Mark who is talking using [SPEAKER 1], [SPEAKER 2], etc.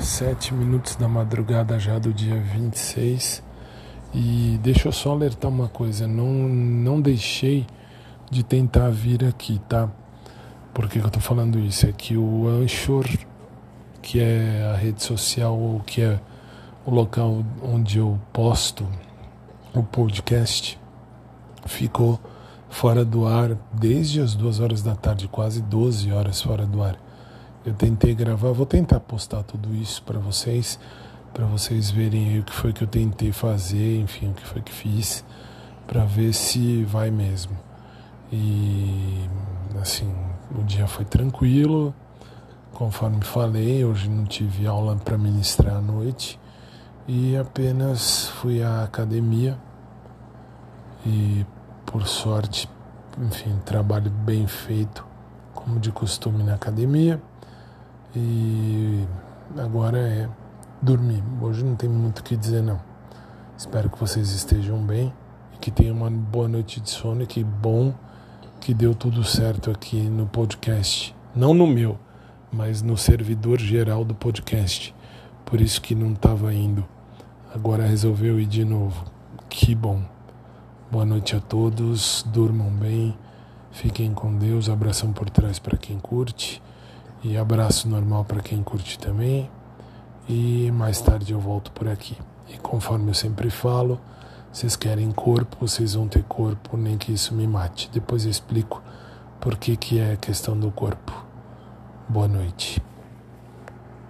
[SPEAKER 1] sete minutos da madrugada já do dia 26 e deixa eu só alertar uma coisa, não, não deixei de tentar vir aqui, tá? Por que, que eu tô falando isso? É que o Anchor, que é a rede social, ou que é o local onde eu posto o podcast, ficou fora do ar desde as duas horas da tarde, quase 12 horas fora do ar. Eu tentei gravar, vou tentar postar tudo isso para vocês, para vocês verem o que foi que eu tentei fazer, enfim, o que foi que fiz, para ver se vai mesmo. E assim, o dia foi tranquilo, conforme falei, hoje não tive aula para ministrar à noite e apenas fui à academia e por sorte, enfim, trabalho bem feito, como de costume na academia. E agora é dormir. Hoje não tem muito o que dizer não. Espero que vocês estejam bem e que tenham uma boa noite de sono e que bom que deu tudo certo aqui no podcast. Não no meu, mas no servidor geral do podcast. Por isso que não estava indo. Agora resolveu ir de novo. Que bom. Boa noite a todos. Durmam bem. Fiquem com Deus. Abração por trás para quem curte. E abraço normal para quem curte também. E mais tarde eu volto por aqui. E conforme eu sempre falo, vocês querem corpo, vocês vão ter corpo, nem que isso me mate. Depois eu explico por que, que é a questão do corpo. Boa noite.